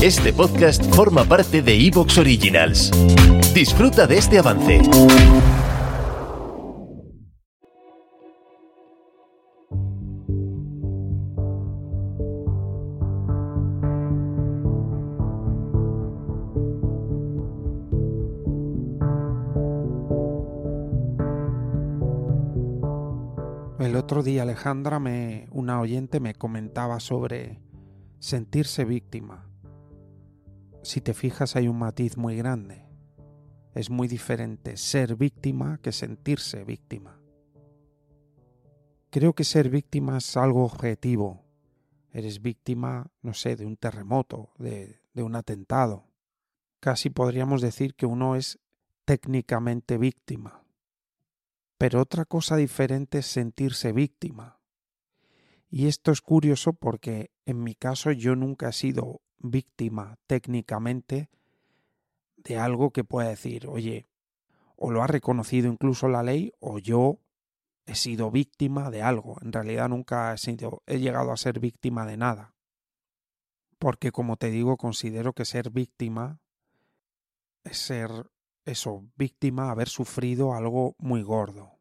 Este podcast forma parte de Evox Originals. Disfruta de este avance. El otro día Alejandra, me, una oyente, me comentaba sobre sentirse víctima. Si te fijas hay un matiz muy grande. Es muy diferente ser víctima que sentirse víctima. Creo que ser víctima es algo objetivo. Eres víctima, no sé, de un terremoto, de, de un atentado. Casi podríamos decir que uno es técnicamente víctima. Pero otra cosa diferente es sentirse víctima. Y esto es curioso porque en mi caso yo nunca he sido víctima técnicamente de algo que pueda decir, oye, o lo ha reconocido incluso la ley o yo he sido víctima de algo. En realidad nunca he, sido, he llegado a ser víctima de nada. Porque como te digo, considero que ser víctima es ser eso, víctima, haber sufrido algo muy gordo.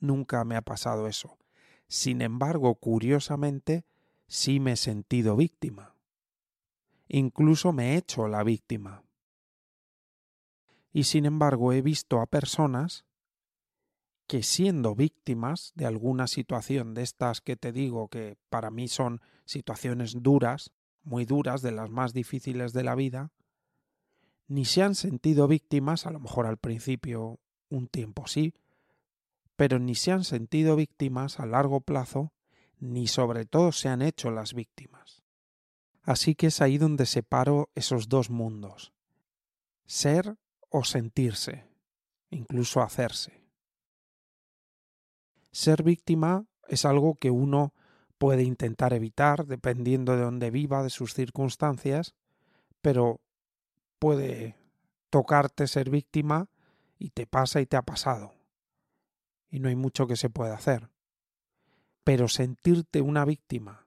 Nunca me ha pasado eso. Sin embargo, curiosamente, sí me he sentido víctima. Incluso me he hecho la víctima. Y sin embargo, he visto a personas que siendo víctimas de alguna situación de estas que te digo que para mí son situaciones duras, muy duras, de las más difíciles de la vida, ni se han sentido víctimas, a lo mejor al principio un tiempo sí, pero ni se han sentido víctimas a largo plazo, ni sobre todo se han hecho las víctimas. Así que es ahí donde separo esos dos mundos, ser o sentirse, incluso hacerse. Ser víctima es algo que uno puede intentar evitar dependiendo de dónde viva, de sus circunstancias, pero puede tocarte ser víctima y te pasa y te ha pasado y no hay mucho que se pueda hacer. Pero sentirte una víctima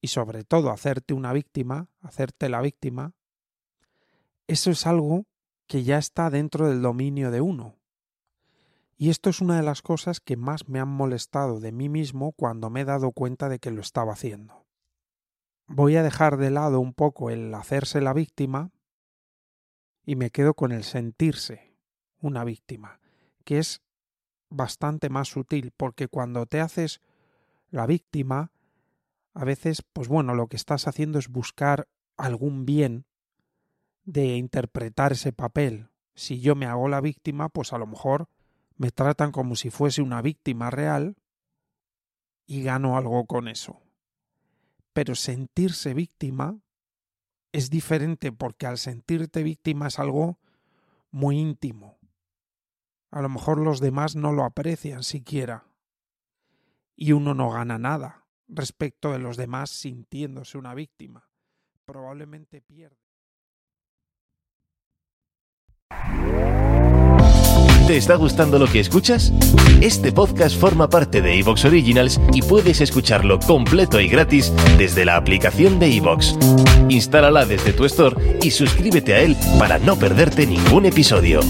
y sobre todo hacerte una víctima, hacerte la víctima, eso es algo que ya está dentro del dominio de uno. Y esto es una de las cosas que más me han molestado de mí mismo cuando me he dado cuenta de que lo estaba haciendo. Voy a dejar de lado un poco el hacerse la víctima y me quedo con el sentirse una víctima, que es bastante más sutil, porque cuando te haces la víctima, a veces, pues bueno, lo que estás haciendo es buscar algún bien de interpretar ese papel. Si yo me hago la víctima, pues a lo mejor me tratan como si fuese una víctima real y gano algo con eso. Pero sentirse víctima es diferente porque al sentirte víctima es algo muy íntimo. A lo mejor los demás no lo aprecian siquiera. Y uno no gana nada respecto de los demás sintiéndose una víctima. Probablemente pierde. ¿Te está gustando lo que escuchas? Este podcast forma parte de Evox Originals y puedes escucharlo completo y gratis desde la aplicación de Evox. Instálala desde tu store y suscríbete a él para no perderte ningún episodio.